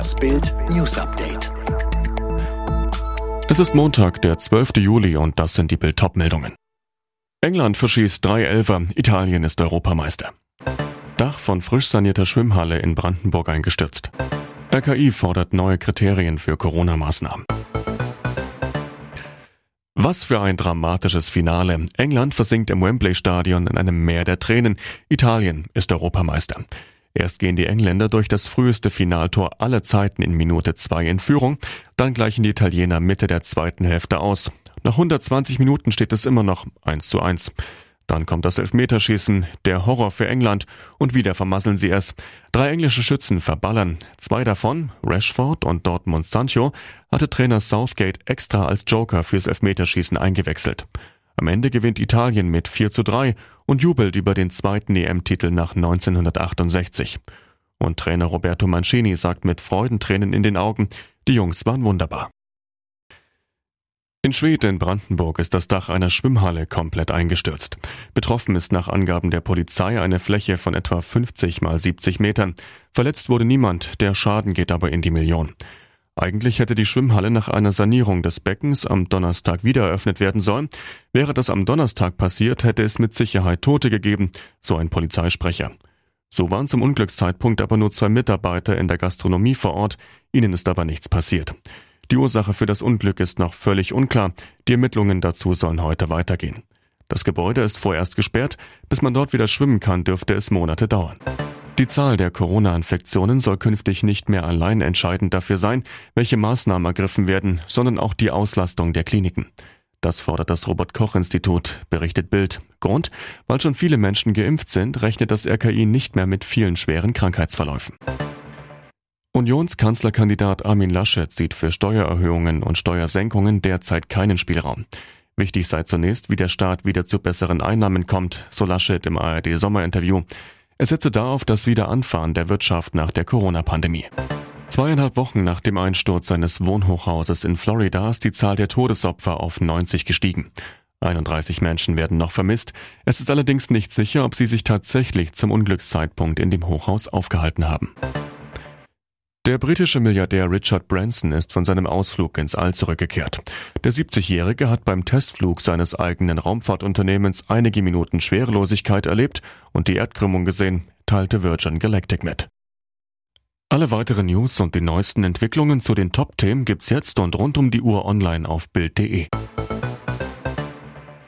Das Bild News Update. Es ist Montag, der 12. Juli und das sind die Bild top meldungen England verschießt drei Elfer, Italien ist Europameister. Dach von frisch sanierter Schwimmhalle in Brandenburg eingestürzt. RKI fordert neue Kriterien für Corona-Maßnahmen. Was für ein dramatisches Finale. England versinkt im Wembley-Stadion in einem Meer der Tränen. Italien ist Europameister. Erst gehen die Engländer durch das früheste Finaltor aller Zeiten in Minute 2 in Führung, dann gleichen die Italiener Mitte der zweiten Hälfte aus. Nach 120 Minuten steht es immer noch 1 zu 1. Dann kommt das Elfmeterschießen, der Horror für England und wieder vermasseln sie es. Drei englische Schützen verballern. Zwei davon, Rashford und Dortmund Sancho, hatte Trainer Southgate extra als Joker fürs Elfmeterschießen eingewechselt. Am Ende gewinnt Italien mit 4 zu 3 und jubelt über den zweiten EM-Titel nach 1968. Und Trainer Roberto Mancini sagt mit Freudentränen in den Augen, die Jungs waren wunderbar. In Schwedt in Brandenburg ist das Dach einer Schwimmhalle komplett eingestürzt. Betroffen ist nach Angaben der Polizei eine Fläche von etwa 50 mal 70 Metern. Verletzt wurde niemand, der Schaden geht aber in die Million. Eigentlich hätte die Schwimmhalle nach einer Sanierung des Beckens am Donnerstag wieder eröffnet werden sollen. Wäre das am Donnerstag passiert, hätte es mit Sicherheit Tote gegeben, so ein Polizeisprecher. So waren zum Unglückszeitpunkt aber nur zwei Mitarbeiter in der Gastronomie vor Ort, ihnen ist aber nichts passiert. Die Ursache für das Unglück ist noch völlig unklar. Die Ermittlungen dazu sollen heute weitergehen. Das Gebäude ist vorerst gesperrt. Bis man dort wieder schwimmen kann, dürfte es Monate dauern. Die Zahl der Corona-Infektionen soll künftig nicht mehr allein entscheidend dafür sein, welche Maßnahmen ergriffen werden, sondern auch die Auslastung der Kliniken. Das fordert das Robert Koch Institut, berichtet Bild. Grund, weil schon viele Menschen geimpft sind, rechnet das RKI nicht mehr mit vielen schweren Krankheitsverläufen. Unionskanzlerkandidat Armin Laschet sieht für Steuererhöhungen und Steuersenkungen derzeit keinen Spielraum. Wichtig sei zunächst, wie der Staat wieder zu besseren Einnahmen kommt, so Laschet im ARD-Sommerinterview. Er setze darauf das Wiederanfahren der Wirtschaft nach der Corona-Pandemie. Zweieinhalb Wochen nach dem Einsturz seines Wohnhochhauses in Florida ist die Zahl der Todesopfer auf 90 gestiegen. 31 Menschen werden noch vermisst. Es ist allerdings nicht sicher, ob sie sich tatsächlich zum Unglückszeitpunkt in dem Hochhaus aufgehalten haben. Der britische Milliardär Richard Branson ist von seinem Ausflug ins All zurückgekehrt. Der 70-Jährige hat beim Testflug seines eigenen Raumfahrtunternehmens einige Minuten Schwerelosigkeit erlebt und die Erdkrümmung gesehen, teilte Virgin Galactic mit. Alle weiteren News und die neuesten Entwicklungen zu den Top-Themen gibt's jetzt und rund um die Uhr online auf Bild.de.